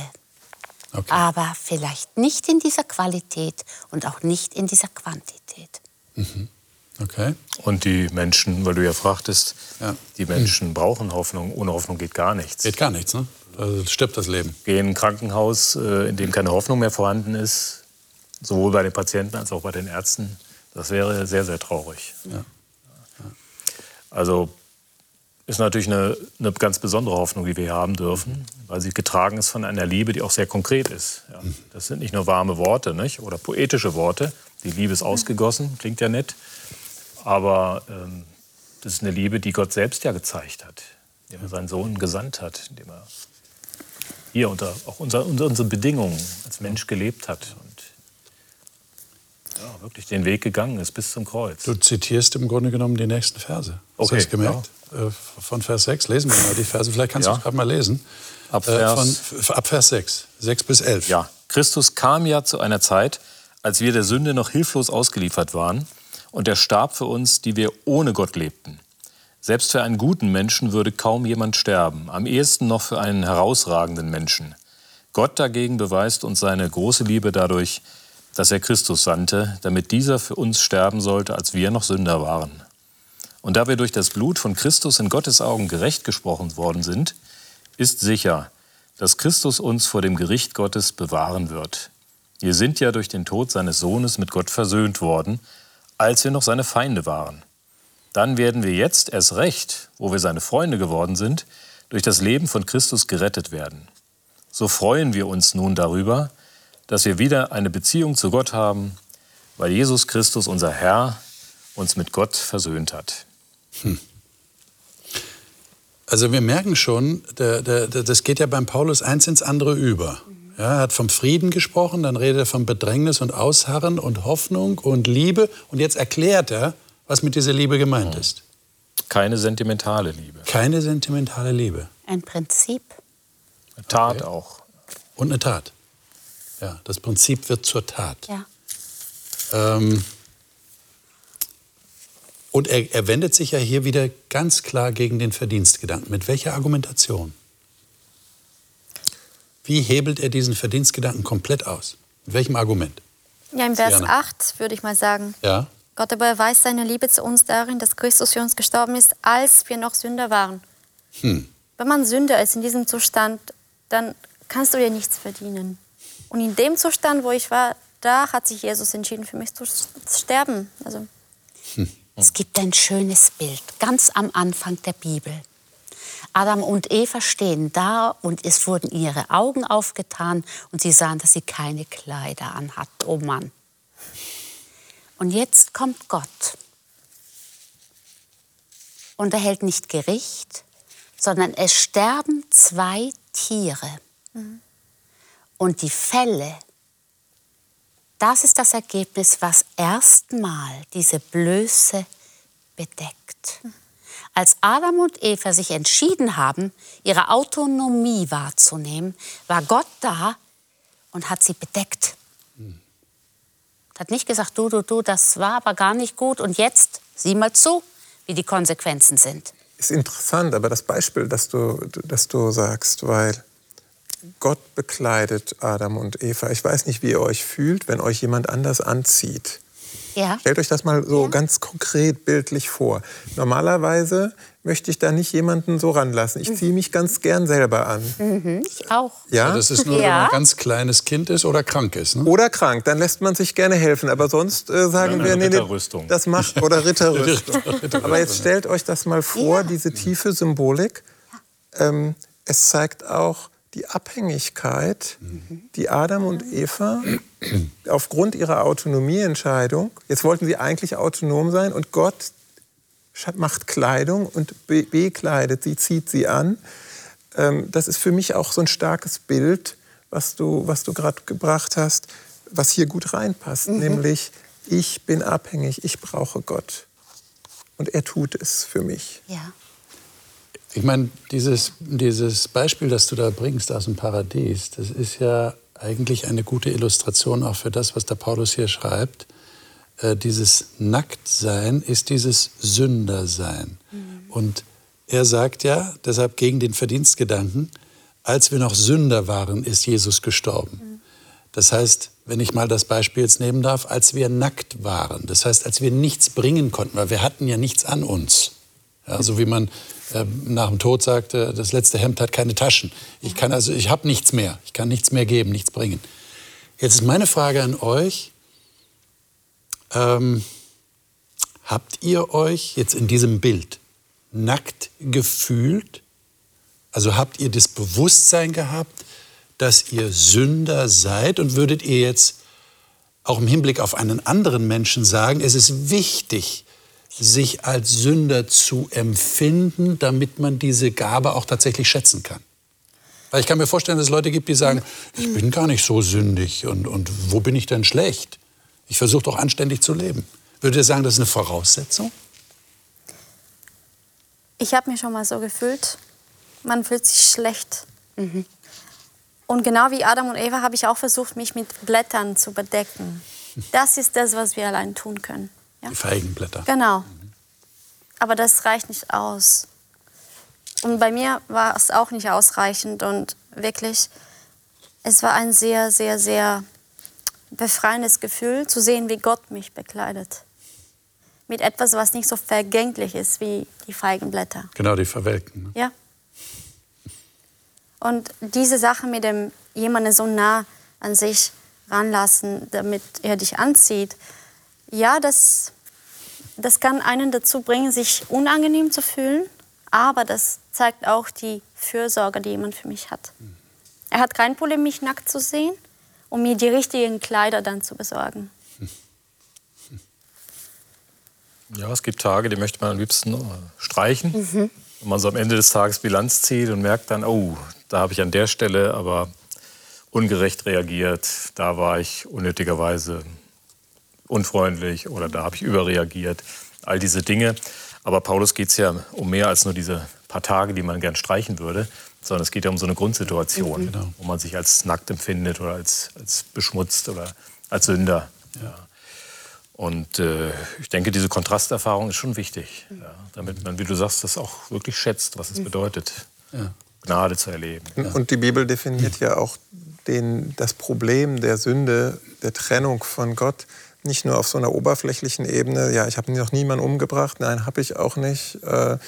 Okay. Aber vielleicht nicht in dieser Qualität und auch nicht in dieser Quantität. Mhm. Okay. Und die Menschen, weil du ja fragtest, ja. die Menschen mhm. brauchen Hoffnung. Ohne Hoffnung geht gar nichts. Geht gar nichts, ne? Also stirbt das Leben. Gehen in ein Krankenhaus, äh, in dem keine Hoffnung mehr vorhanden ist, sowohl bei den Patienten als auch bei den Ärzten. Das wäre sehr, sehr traurig. Ja. Also ist natürlich eine, eine, ganz besondere Hoffnung, die wir hier haben dürfen, weil sie getragen ist von einer Liebe, die auch sehr konkret ist. Ja, das sind nicht nur warme Worte nicht? oder poetische Worte. Die Liebe ist ausgegossen, klingt ja nett. Aber ähm, das ist eine Liebe, die Gott selbst ja gezeigt hat, indem er seinen Sohn gesandt hat, indem er hier unter auch unter, unter unseren Bedingungen als Mensch gelebt hat ja, wirklich den Weg gegangen ist bis zum Kreuz. Du zitierst im Grunde genommen die nächsten Verse. Hast okay, du das gemerkt? Ja. Äh, von Vers 6 lesen wir mal die Verse. Vielleicht kannst ja. du es gerade mal lesen. Ab äh, Vers, von, ab Vers 6, 6 bis 11. Ja, Christus kam ja zu einer Zeit, als wir der Sünde noch hilflos ausgeliefert waren. Und er starb für uns, die wir ohne Gott lebten. Selbst für einen guten Menschen würde kaum jemand sterben, am ehesten noch für einen herausragenden Menschen. Gott dagegen beweist uns seine große Liebe dadurch, dass er Christus sandte, damit dieser für uns sterben sollte, als wir noch Sünder waren. Und da wir durch das Blut von Christus in Gottes Augen gerecht gesprochen worden sind, ist sicher, dass Christus uns vor dem Gericht Gottes bewahren wird. Wir sind ja durch den Tod seines Sohnes mit Gott versöhnt worden, als wir noch seine Feinde waren. Dann werden wir jetzt erst recht, wo wir seine Freunde geworden sind, durch das Leben von Christus gerettet werden. So freuen wir uns nun darüber, dass wir wieder eine Beziehung zu Gott haben, weil Jesus Christus, unser Herr, uns mit Gott versöhnt hat. Hm. Also wir merken schon, der, der, das geht ja beim Paulus eins ins andere über. Ja, er hat vom Frieden gesprochen, dann redet er von Bedrängnis und Ausharren und Hoffnung und Liebe. Und jetzt erklärt er, was mit dieser Liebe gemeint hm. ist. Keine sentimentale Liebe. Keine sentimentale Liebe. Ein Prinzip. Eine Tat okay. auch. Und eine Tat. Ja, das Prinzip wird zur Tat. Ja. Ähm, und er, er wendet sich ja hier wieder ganz klar gegen den Verdienstgedanken. Mit welcher Argumentation? Wie hebelt er diesen Verdienstgedanken komplett aus? Mit welchem Argument? Ja, im Vers Jana. 8 würde ich mal sagen. Ja. Gott aber erweist seine Liebe zu uns darin, dass Christus für uns gestorben ist, als wir noch Sünder waren. Hm. Wenn man Sünder ist in diesem Zustand, dann kannst du dir nichts verdienen. Und in dem Zustand, wo ich war, da hat sich Jesus entschieden, für mich zu sterben. Also. Hm. Es gibt ein schönes Bild, ganz am Anfang der Bibel. Adam und Eva stehen da und es wurden ihre Augen aufgetan und sie sahen, dass sie keine Kleider anhat. Oh Mann. Und jetzt kommt Gott. Und er hält nicht Gericht, sondern es sterben zwei Tiere. Mhm. Und die Fälle, das ist das Ergebnis, was erstmal diese Blöße bedeckt. Als Adam und Eva sich entschieden haben, ihre Autonomie wahrzunehmen, war Gott da und hat sie bedeckt. Hm. Hat nicht gesagt, du, du, du, das war aber gar nicht gut und jetzt sieh mal zu, wie die Konsequenzen sind. Ist interessant, aber das Beispiel, das du, das du sagst, weil Gott bekleidet Adam und Eva. Ich weiß nicht, wie ihr euch fühlt, wenn euch jemand anders anzieht. Ja. Stellt euch das mal so ganz konkret bildlich vor. Normalerweise möchte ich da nicht jemanden so ranlassen. Ich ziehe mich ganz gern selber an. Mhm, ich auch. Ja? Das ist nur, wenn Ja. man ein ganz kleines Kind ist oder krank ist. Ne? Oder krank, dann lässt man sich gerne helfen. Aber sonst äh, sagen Oder wir, nee, nee, Ritterrüstung. das macht, oder Ritterrüstung. Aber jetzt stellt euch das mal vor, diese tiefe Symbolik. Ähm, es zeigt auch die Abhängigkeit, die Adam und Eva aufgrund ihrer Autonomieentscheidung, jetzt wollten sie eigentlich autonom sein und Gott macht Kleidung und be bekleidet sie, zieht sie an. Ähm, das ist für mich auch so ein starkes Bild, was du, was du gerade gebracht hast, was hier gut reinpasst, nämlich ich bin abhängig, ich brauche Gott. Und er tut es für mich. Ja. Ich meine, dieses, dieses Beispiel, das du da bringst aus dem Paradies, das ist ja eigentlich eine gute Illustration auch für das, was der Paulus hier schreibt. Äh, dieses Nacktsein ist dieses Sündersein. Und er sagt ja, deshalb gegen den Verdienstgedanken, als wir noch Sünder waren, ist Jesus gestorben. Das heißt, wenn ich mal das Beispiel jetzt nehmen darf, als wir nackt waren, das heißt, als wir nichts bringen konnten, weil wir hatten ja nichts an uns. Ja, so wie man äh, nach dem Tod sagte, das letzte Hemd hat keine Taschen. Ich kann also, ich habe nichts mehr. Ich kann nichts mehr geben, nichts bringen. Jetzt ist meine Frage an euch: ähm, Habt ihr euch jetzt in diesem Bild nackt gefühlt? Also habt ihr das Bewusstsein gehabt, dass ihr Sünder seid und würdet ihr jetzt auch im Hinblick auf einen anderen Menschen sagen, es ist wichtig, sich als Sünder zu empfinden, damit man diese Gabe auch tatsächlich schätzen kann. Weil ich kann mir vorstellen, dass es Leute gibt, die sagen, ich bin gar nicht so sündig und, und wo bin ich denn schlecht? Ich versuche doch anständig zu leben. Würdet ihr sagen, das ist eine Voraussetzung? Ich habe mich schon mal so gefühlt. Man fühlt sich schlecht. Und genau wie Adam und Eva habe ich auch versucht, mich mit Blättern zu bedecken. Das ist das, was wir allein tun können. Ja? Die Feigenblätter. Genau. Aber das reicht nicht aus. Und bei mir war es auch nicht ausreichend. Und wirklich, es war ein sehr, sehr, sehr befreiendes Gefühl, zu sehen, wie Gott mich bekleidet. Mit etwas, was nicht so vergänglich ist wie die Feigenblätter. Genau, die Verwelken. Ne? Ja. Und diese Sache mit dem jemanden so nah an sich ranlassen, damit er dich anzieht, ja, das, das kann einen dazu bringen, sich unangenehm zu fühlen, aber das zeigt auch die Fürsorge, die jemand für mich hat. Er hat kein Problem, mich nackt zu sehen und mir die richtigen Kleider dann zu besorgen. Ja, es gibt Tage, die möchte man am liebsten äh, streichen. Und man so am Ende des Tages Bilanz zieht und merkt dann, oh, da habe ich an der Stelle aber ungerecht reagiert, da war ich unnötigerweise unfreundlich oder da habe ich überreagiert. All diese Dinge. Aber Paulus geht es ja um mehr als nur diese paar Tage, die man gern streichen würde, sondern es geht ja um so eine Grundsituation, wo man sich als nackt empfindet oder als, als beschmutzt oder als Sünder. Ja. Und äh, ich denke, diese Kontrasterfahrung ist schon wichtig, ja, damit man, wie du sagst, das auch wirklich schätzt, was es bedeutet, Gnade zu erleben. Und die Bibel definiert ja auch den, das Problem der Sünde, der Trennung von Gott, nicht nur auf so einer oberflächlichen Ebene. Ja, ich habe noch niemanden umgebracht. Nein, habe ich auch nicht. Äh,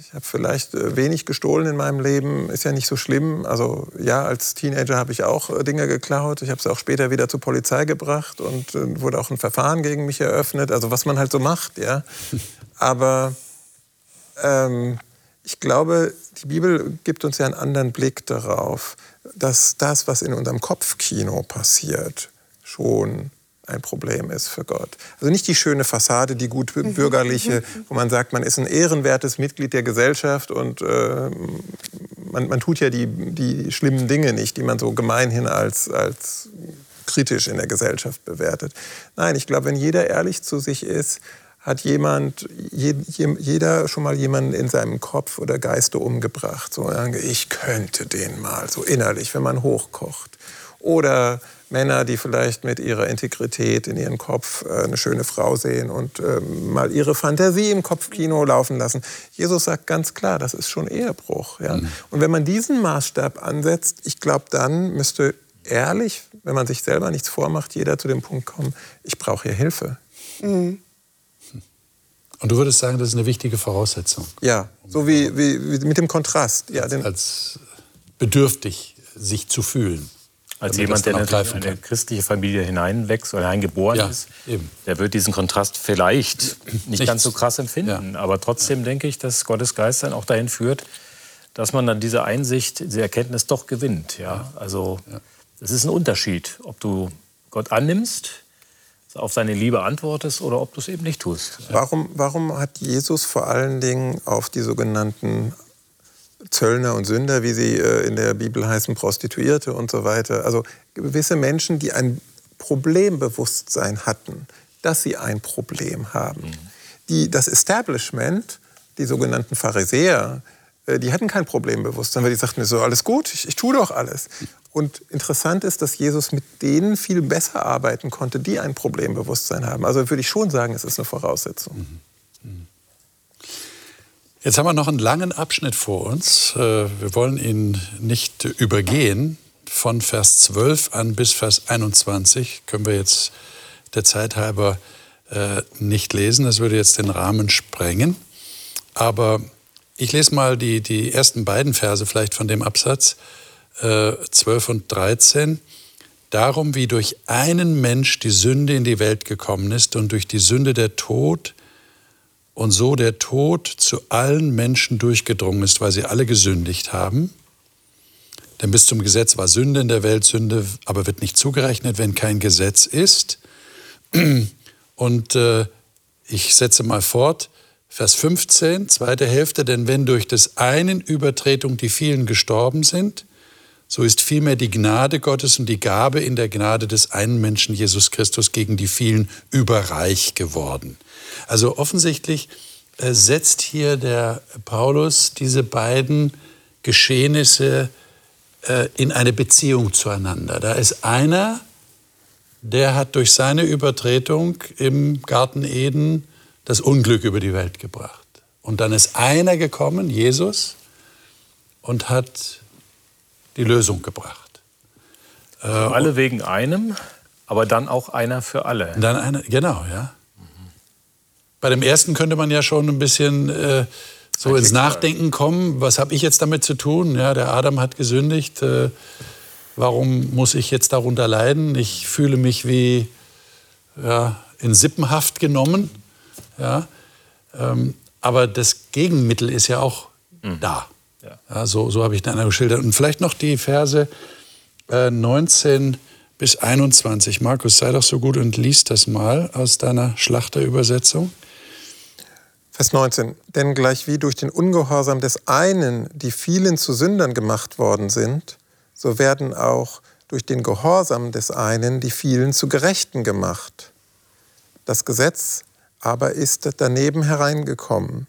ich habe vielleicht äh, wenig gestohlen in meinem Leben, ist ja nicht so schlimm. Also ja, als Teenager habe ich auch äh, Dinge geklaut. Ich habe es auch später wieder zur Polizei gebracht und wurde auch ein Verfahren gegen mich eröffnet. Also was man halt so macht, ja. Aber ähm, ich glaube, die Bibel gibt uns ja einen anderen Blick darauf, dass das, was in unserem Kopfkino passiert, schon ein Problem ist für Gott. Also nicht die schöne Fassade, die gut bürgerliche, wo man sagt, man ist ein ehrenwertes Mitglied der Gesellschaft und äh, man, man tut ja die, die schlimmen Dinge nicht, die man so gemeinhin als, als kritisch in der Gesellschaft bewertet. Nein, ich glaube, wenn jeder ehrlich zu sich ist, hat jemand, je, je, jeder schon mal jemanden in seinem Kopf oder Geiste umgebracht. So, ich könnte den mal, so innerlich, wenn man hochkocht. Oder Männer, die vielleicht mit ihrer Integrität in ihren Kopf äh, eine schöne Frau sehen und äh, mal ihre Fantasie im Kopfkino laufen lassen. Jesus sagt ganz klar, das ist schon Ehebruch. Ja? Mhm. Und wenn man diesen Maßstab ansetzt, ich glaube, dann müsste ehrlich, wenn man sich selber nichts vormacht, jeder zu dem Punkt kommen, ich brauche hier Hilfe. Mhm. Und du würdest sagen, das ist eine wichtige Voraussetzung. Ja, so wie, wie, wie mit dem Kontrast. Ja, als, als bedürftig sich zu fühlen. Als jemand, der in eine christliche Familie hineinwächst oder hineingeboren ja, ist, eben. der wird diesen Kontrast vielleicht nicht Nichts. ganz so krass empfinden. Ja. Aber trotzdem denke ich, dass Gottes Geist dann auch dahin führt, dass man dann diese Einsicht, diese Erkenntnis doch gewinnt. Ja? Also es ist ein Unterschied, ob du Gott annimmst, auf seine Liebe antwortest oder ob du es eben nicht tust. Warum, warum hat Jesus vor allen Dingen auf die sogenannten Zöllner und Sünder, wie sie äh, in der Bibel heißen, Prostituierte und so weiter. Also gewisse Menschen, die ein Problembewusstsein hatten, dass sie ein Problem haben. Mhm. Die, das Establishment, die sogenannten Pharisäer, äh, die hatten kein Problembewusstsein, weil die sagten, so alles gut, ich, ich tue doch alles. Und interessant ist, dass Jesus mit denen viel besser arbeiten konnte, die ein Problembewusstsein haben. Also würde ich schon sagen, es ist eine Voraussetzung. Mhm. Jetzt haben wir noch einen langen Abschnitt vor uns. Äh, wir wollen ihn nicht übergehen. Von Vers 12 an bis Vers 21 können wir jetzt der Zeit halber äh, nicht lesen. Das würde jetzt den Rahmen sprengen. Aber ich lese mal die, die ersten beiden Verse vielleicht von dem Absatz, 12 äh, und 13. Darum, wie durch einen Mensch die Sünde in die Welt gekommen ist und durch die Sünde der Tod, und so der Tod zu allen Menschen durchgedrungen ist, weil sie alle gesündigt haben. Denn bis zum Gesetz war Sünde in der Welt, Sünde aber wird nicht zugerechnet, wenn kein Gesetz ist. Und äh, ich setze mal fort, Vers 15, zweite Hälfte, denn wenn durch des einen Übertretung die vielen gestorben sind, so ist vielmehr die Gnade Gottes und die Gabe in der Gnade des einen Menschen Jesus Christus gegen die vielen überreich geworden. Also offensichtlich äh, setzt hier der Paulus diese beiden Geschehnisse äh, in eine Beziehung zueinander. Da ist einer, der hat durch seine Übertretung im Garten Eden das Unglück über die Welt gebracht. Und dann ist einer gekommen, Jesus, und hat die Lösung gebracht. Alle wegen einem, aber dann auch einer für alle. Dann einer, genau, ja. Bei dem ersten könnte man ja schon ein bisschen äh, so ins Nachdenken kommen. Was habe ich jetzt damit zu tun? Ja, der Adam hat gesündigt. Äh, warum muss ich jetzt darunter leiden? Ich fühle mich wie ja, in Sippenhaft genommen. Ja, ähm, aber das Gegenmittel ist ja auch mhm. da. Ja. ja so so habe ich dann geschildert. Und vielleicht noch die Verse äh, 19 bis 21. Markus, sei doch so gut und lies das mal aus deiner Schlachterübersetzung. Vers 19. Denn gleichwie durch den Ungehorsam des einen die vielen zu Sündern gemacht worden sind, so werden auch durch den Gehorsam des einen die vielen zu Gerechten gemacht. Das Gesetz aber ist daneben hereingekommen,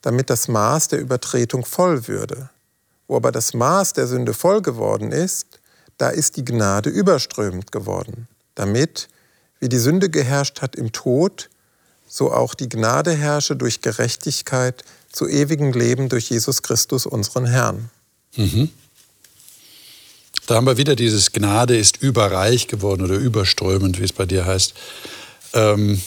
damit das Maß der Übertretung voll würde. Wo aber das Maß der Sünde voll geworden ist, da ist die Gnade überströmend geworden, damit, wie die Sünde geherrscht hat im Tod, so auch die Gnade herrsche durch Gerechtigkeit zu ewigem Leben durch Jesus Christus, unseren Herrn. Mhm. Da haben wir wieder dieses Gnade ist überreich geworden oder überströmend, wie es bei dir heißt. Ähm,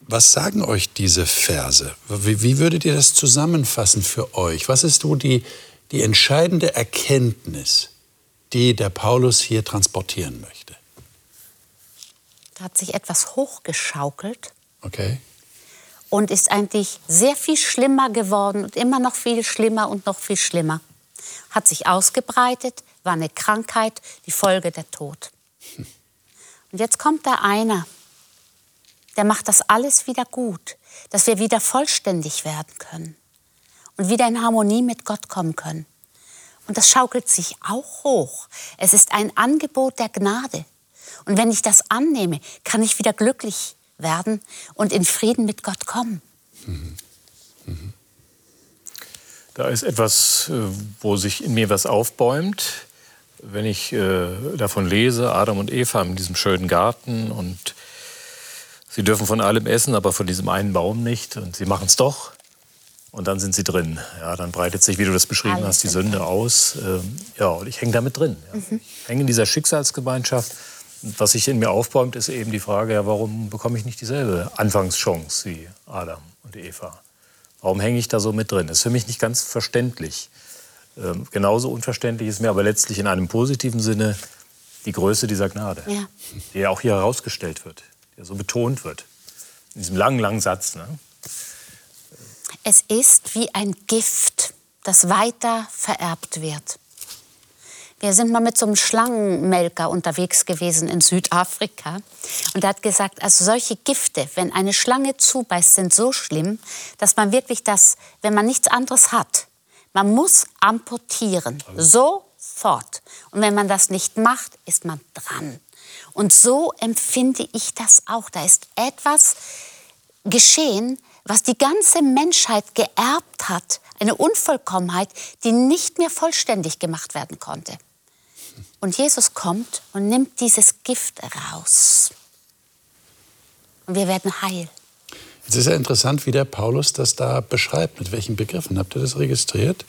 was sagen euch diese Verse? Wie, wie, würdet ihr das zusammenfassen für euch? Was ist so die, die entscheidende Erkenntnis, die der Paulus hier transportieren möchte? Hat sich etwas hochgeschaukelt. Okay. Und ist eigentlich sehr viel schlimmer geworden und immer noch viel schlimmer und noch viel schlimmer. Hat sich ausgebreitet, war eine Krankheit, die Folge der Tod. Und jetzt kommt da einer, der macht das alles wieder gut, dass wir wieder vollständig werden können und wieder in Harmonie mit Gott kommen können. Und das schaukelt sich auch hoch. Es ist ein Angebot der Gnade. Und wenn ich das annehme, kann ich wieder glücklich werden und in Frieden mit Gott kommen. Mhm. Da ist etwas, äh, wo sich in mir was aufbäumt. wenn ich äh, davon lese, Adam und Eva in diesem schönen Garten und sie dürfen von allem essen, aber von diesem einen Baum nicht und sie machen es doch. Und dann sind sie drin. Ja, dann breitet sich, wie du das beschrieben Alles hast, die Sünde aus. Ähm, ja, und ich hänge damit drin. Ja. Mhm. Ich hänge in dieser Schicksalsgemeinschaft. Was sich in mir aufbäumt, ist eben die Frage, ja, warum bekomme ich nicht dieselbe Anfangschance wie Adam und Eva? Warum hänge ich da so mit drin? Das ist für mich nicht ganz verständlich. Ähm, genauso unverständlich ist mir aber letztlich in einem positiven Sinne die Größe dieser Gnade, Ja. die ja auch hier herausgestellt wird, die ja so betont wird. In diesem langen, langen Satz. Ne? Es ist wie ein Gift, das weiter vererbt wird. Wir sind mal mit so einem Schlangenmelker unterwegs gewesen in Südafrika. Und er hat gesagt, also solche Gifte, wenn eine Schlange zubeißt, sind so schlimm, dass man wirklich das, wenn man nichts anderes hat, man muss amputieren. Sofort. Und wenn man das nicht macht, ist man dran. Und so empfinde ich das auch. Da ist etwas geschehen, was die ganze Menschheit geerbt hat. Eine Unvollkommenheit, die nicht mehr vollständig gemacht werden konnte. Und Jesus kommt und nimmt dieses Gift raus. Und wir werden heil. Jetzt ist ja interessant, wie der Paulus das da beschreibt, mit welchen Begriffen. Habt ihr das registriert?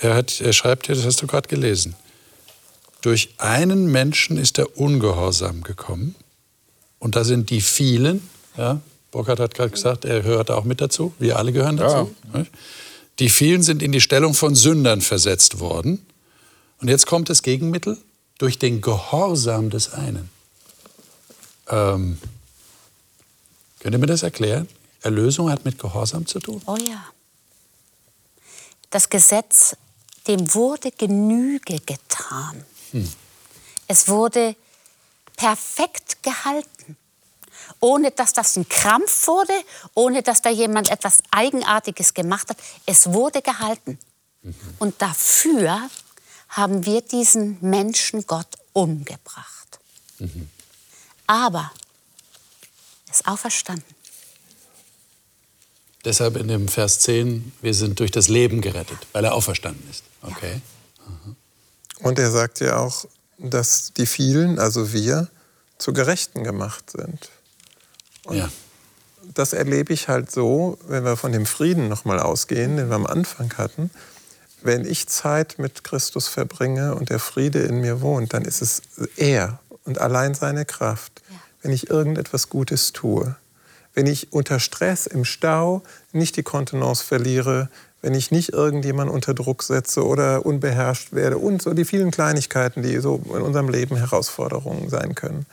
Er, hat, er schreibt hier, das hast du gerade gelesen. Durch einen Menschen ist der Ungehorsam gekommen. Und da sind die vielen, ja, Burkhard hat gerade gesagt, er gehört auch mit dazu. Wir alle gehören dazu. nicht? Die vielen sind in die Stellung von Sündern versetzt worden. Und jetzt kommt das Gegenmittel durch den Gehorsam des einen. Ähm, könnt ihr mir das erklären? Erlösung hat mit Gehorsam zu tun. Oh ja. Das Gesetz, dem wurde Genüge getan. Es wurde perfekt gehalten. Ohne dass das ein Krampf wurde, ohne dass da jemand etwas Eigenartiges gemacht hat. Es wurde gehalten. Und dafür haben wir diesen Menschen Gott umgebracht. Aber er ist auferstanden. Deshalb in dem Vers 10, wir sind durch das Leben gerettet, weil er auferstanden ist. Okay. Und er sagt ja auch, dass die vielen, also wir, zu Gerechten gemacht sind. Ja. Das erlebe ich halt so, wenn wir von dem Frieden nochmal ausgehen, den wir am Anfang hatten. Wenn ich Zeit mit Christus verbringe und der Friede in mir wohnt, dann ist es er und allein seine Kraft. Wenn ich irgendetwas Gutes tue, wenn ich unter Stress im Stau nicht die Kontenance verliere, wenn ich nicht irgendjemanden unter Druck setze oder unbeherrscht werde und so die vielen Kleinigkeiten, die so in unserem Leben Herausforderungen sein können.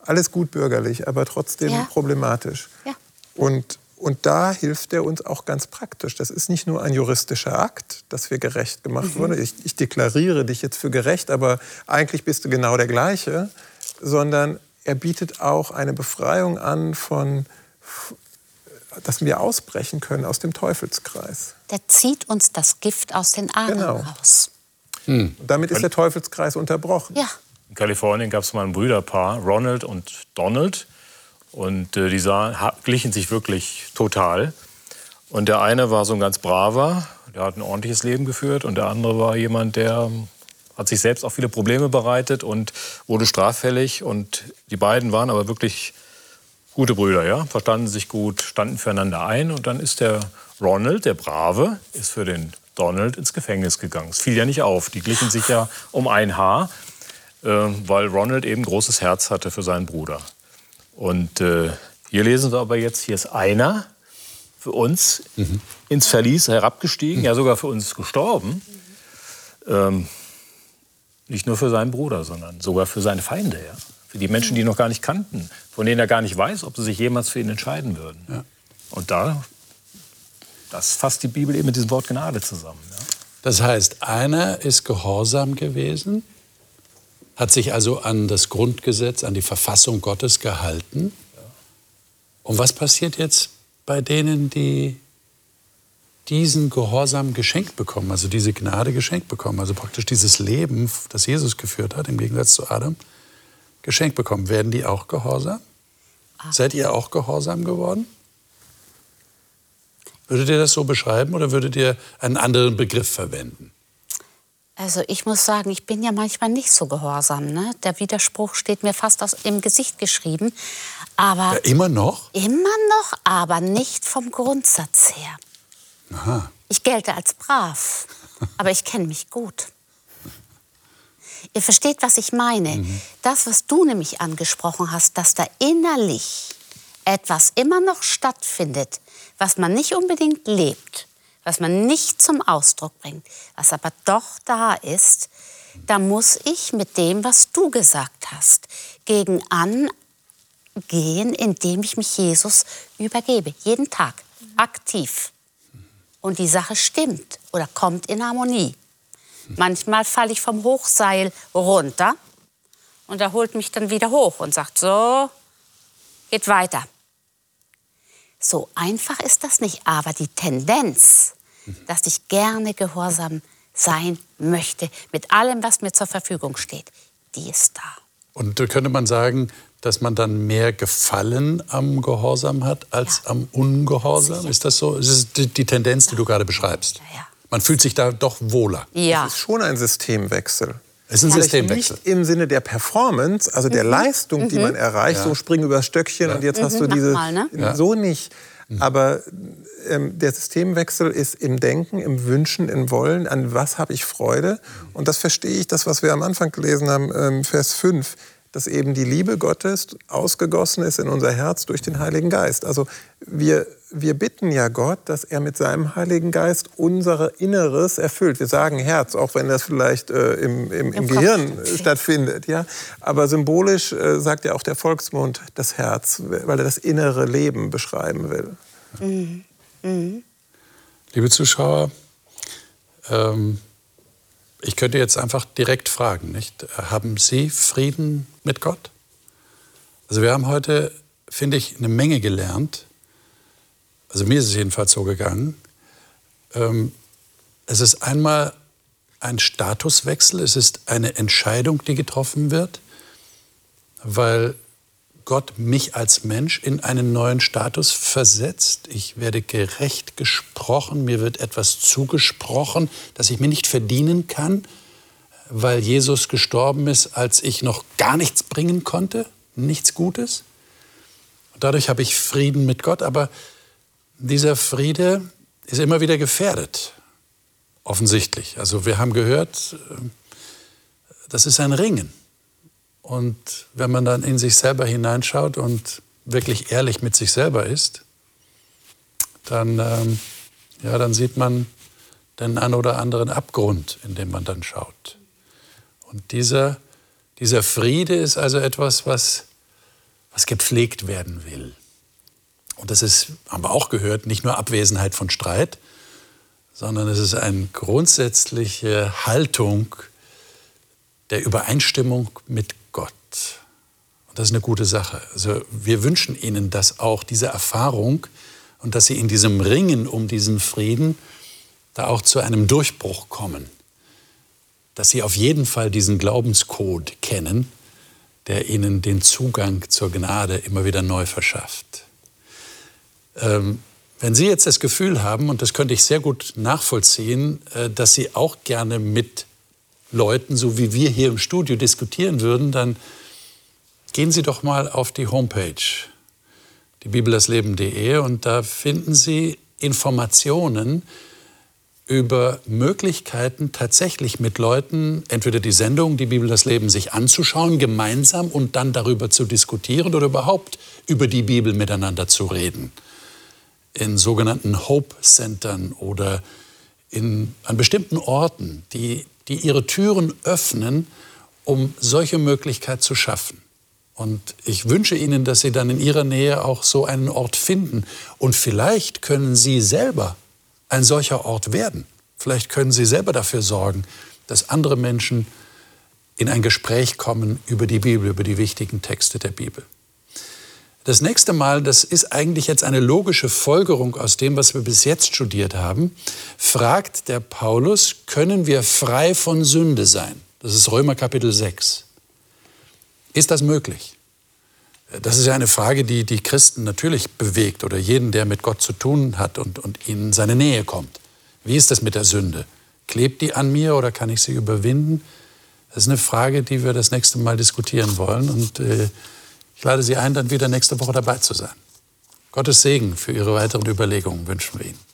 Alles gut bürgerlich, aber trotzdem Ja. problematisch. Ja. Und, und da hilft er uns auch ganz praktisch. Das ist nicht nur ein juristischer Akt, dass wir gerecht gemacht wurden. Ich, ich deklariere dich jetzt für gerecht, aber eigentlich bist du genau der gleiche, sondern er bietet auch eine Befreiung an von, dass wir ausbrechen können aus dem Teufelskreis. Der zieht uns das Gift aus den Adern Genau. raus. Und damit ist der Teufelskreis unterbrochen. Ja. In Kalifornien gab es mal ein Brüderpaar, Ronald und Donald. Und äh, die sahen, glichen sich wirklich total. Und der eine war so ein ganz braver, der hat ein ordentliches Leben geführt. Und der andere war jemand, der ähm, hat sich selbst auch viele Probleme bereitet und wurde straffällig. Und die beiden waren aber wirklich gute Brüder, ja, verstanden sich gut, standen füreinander ein. Und dann ist der Ronald, der Brave, ist für den Donald ins Gefängnis gegangen. Es fiel ja nicht auf. Die glichen sich ja um ein Haar, äh, weil Ronald eben großes Herz hatte für seinen Bruder. Und äh, hier lesen wir aber jetzt, hier ist einer für uns ins Verlies herabgestiegen, ja sogar für uns gestorben. Ähm, nicht nur für seinen Bruder, sondern sogar für seine Feinde. Ja? Für die Menschen, die ihn noch gar nicht kannten, von denen er gar nicht weiß, ob sie sich jemals für ihn entscheiden würden. Und da, das fasst die Bibel eben mit diesem Wort Gnade zusammen. Ja? Das heißt, einer ist gehorsam gewesen, hat sich also an das Grundgesetz, an die Verfassung Gottes gehalten. Und was passiert jetzt bei denen, die diesen Gehorsam geschenkt bekommen, also diese Gnade geschenkt bekommen, also praktisch dieses Leben, das Jesus geführt hat, im Gegensatz zu Adam, geschenkt bekommen? Werden die auch gehorsam? Seid ihr auch gehorsam geworden? Würdet ihr das so beschreiben oder würdet ihr einen anderen Begriff verwenden? Also ich muss sagen, ich bin ja manchmal nicht so gehorsam. Ne? Der Widerspruch steht mir fast aus, im Gesicht geschrieben. Aber Ja, immer noch? immer noch, aber nicht vom Grundsatz her. Aha. Ich gelte als brav, aber ich kenne mich gut. Ihr versteht, was ich meine. Das, was du nämlich angesprochen hast, dass da innerlich etwas immer noch stattfindet, was man nicht unbedingt lebt, was man nicht zum Ausdruck bringt, was aber doch da ist, da muss ich mit dem, was du gesagt hast, gegen angehen, indem ich mich Jesus übergebe. Jeden Tag. Aktiv. Und die Sache stimmt oder kommt in Harmonie. Manchmal falle ich vom Hochseil runter und er holt mich dann wieder hoch und sagt, so, geht weiter. So einfach ist das nicht, aber die Tendenz, dass ich gerne gehorsam sein möchte, mit allem, was mir zur Verfügung steht, die ist da. Und da könnte man sagen, dass man dann mehr Gefallen am Gehorsam hat als Ja. am Ungehorsam? Sicher. Ist das so? Ist es die, die Tendenz, die du gerade beschreibst? Ja, ja. Man fühlt sich da doch wohler. Ja, Es ist schon ein Systemwechsel. Es ist ein Systemwechsel. Nicht im Sinne der Performance, also Mhm. der Leistung, die man erreicht, so spring übers Stöckchen und jetzt hast du Mhm, diese. mal, ne? Ja. So nicht. Aber ähm, der Systemwechsel ist im Denken, im Wünschen, im Wollen, an was habe ich Freude. Und das verstehe ich, das, was wir am Anfang gelesen haben, ähm, Vers 5, dass eben die Liebe Gottes ausgegossen ist in unser Herz durch den Heiligen Geist. Also wir, wir bitten ja Gott, dass er mit seinem Heiligen Geist unser Inneres erfüllt. Wir sagen Herz, auch wenn das vielleicht äh, im, im, im, Im Gehirn stattfindet. Ja? Aber symbolisch äh, sagt ja auch der Volksmund das Herz, weil er das innere Leben beschreiben will. Liebe Zuschauer, ähm, ich könnte jetzt einfach direkt fragen, nicht? Haben Sie Frieden mit Gott? Also wir haben heute, finde ich, eine Menge gelernt. Also mir ist es jedenfalls so gegangen. Ähm, es ist einmal ein Statuswechsel, es ist eine Entscheidung, die getroffen wird, weil Gott mich als Mensch in einen neuen Status versetzt. Ich werde gerecht gesprochen, mir wird etwas zugesprochen, das ich mir nicht verdienen kann, weil Jesus gestorben ist, als ich noch gar nichts bringen konnte, nichts Gutes. Dadurch habe ich Frieden mit Gott, aber dieser Friede ist immer wieder gefährdet, offensichtlich. Also wir haben gehört, äh, das ist ein Ringen. Und wenn man dann in sich selber hineinschaut und wirklich ehrlich mit sich selber ist, dann, ähm, ja, dann sieht man den einen oder anderen Abgrund, in den man dann schaut. Und dieser, dieser Friede ist also etwas, was, was gepflegt werden will. Und das ist, haben wir auch gehört, nicht nur Abwesenheit von Streit, sondern es ist eine grundsätzliche Haltung der Übereinstimmung mit Und das ist eine gute Sache. Also wir wünschen Ihnen das auch, diese Erfahrung und dass Sie in diesem Ringen um diesen Frieden da auch zu einem Durchbruch kommen. Dass Sie auf jeden Fall diesen Glaubenscode kennen, der Ihnen den Zugang zur Gnade immer wieder neu verschafft. Ähm, wenn Sie jetzt das Gefühl haben, und das könnte ich sehr gut nachvollziehen, äh, dass Sie auch gerne mit Leuten, so wie wir hier im Studio diskutieren würden, dann gehen Sie doch mal auf die Homepage, die bibeldasleben.de, und da finden Sie Informationen über Möglichkeiten, tatsächlich mit Leuten entweder die Sendung, die Bibel das Leben, sich anzuschauen, gemeinsam und dann darüber zu diskutieren oder überhaupt über die Bibel miteinander zu reden. In sogenannten Hope-Centern oder in, an bestimmten Orten, die, die ihre Türen öffnen, um solche Möglichkeit zu schaffen. Und ich wünsche Ihnen, dass Sie dann in Ihrer Nähe auch so einen Ort finden. Und vielleicht können Sie selber ein solcher Ort werden. Vielleicht können Sie selber dafür sorgen, dass andere Menschen in ein Gespräch kommen über die Bibel, über die wichtigen Texte der Bibel. Das nächste Mal, das ist eigentlich jetzt eine logische Folgerung aus dem, was wir bis jetzt studiert haben, fragt der Paulus, können wir frei von Sünde sein? Das ist Römer Kapitel 6. Ist das möglich? Das ist ja eine Frage, die die Christen natürlich bewegt oder jeden, der mit Gott zu tun hat und, und ihnen seine Nähe kommt. Wie ist das mit der Sünde? Klebt die an mir oder kann ich sie überwinden? Das ist eine Frage, die wir das nächste Mal diskutieren wollen. Und äh, ich lade Sie ein, dann wieder nächste Woche dabei zu sein. Gottes Segen für Ihre weiteren Überlegungen wünschen wir Ihnen.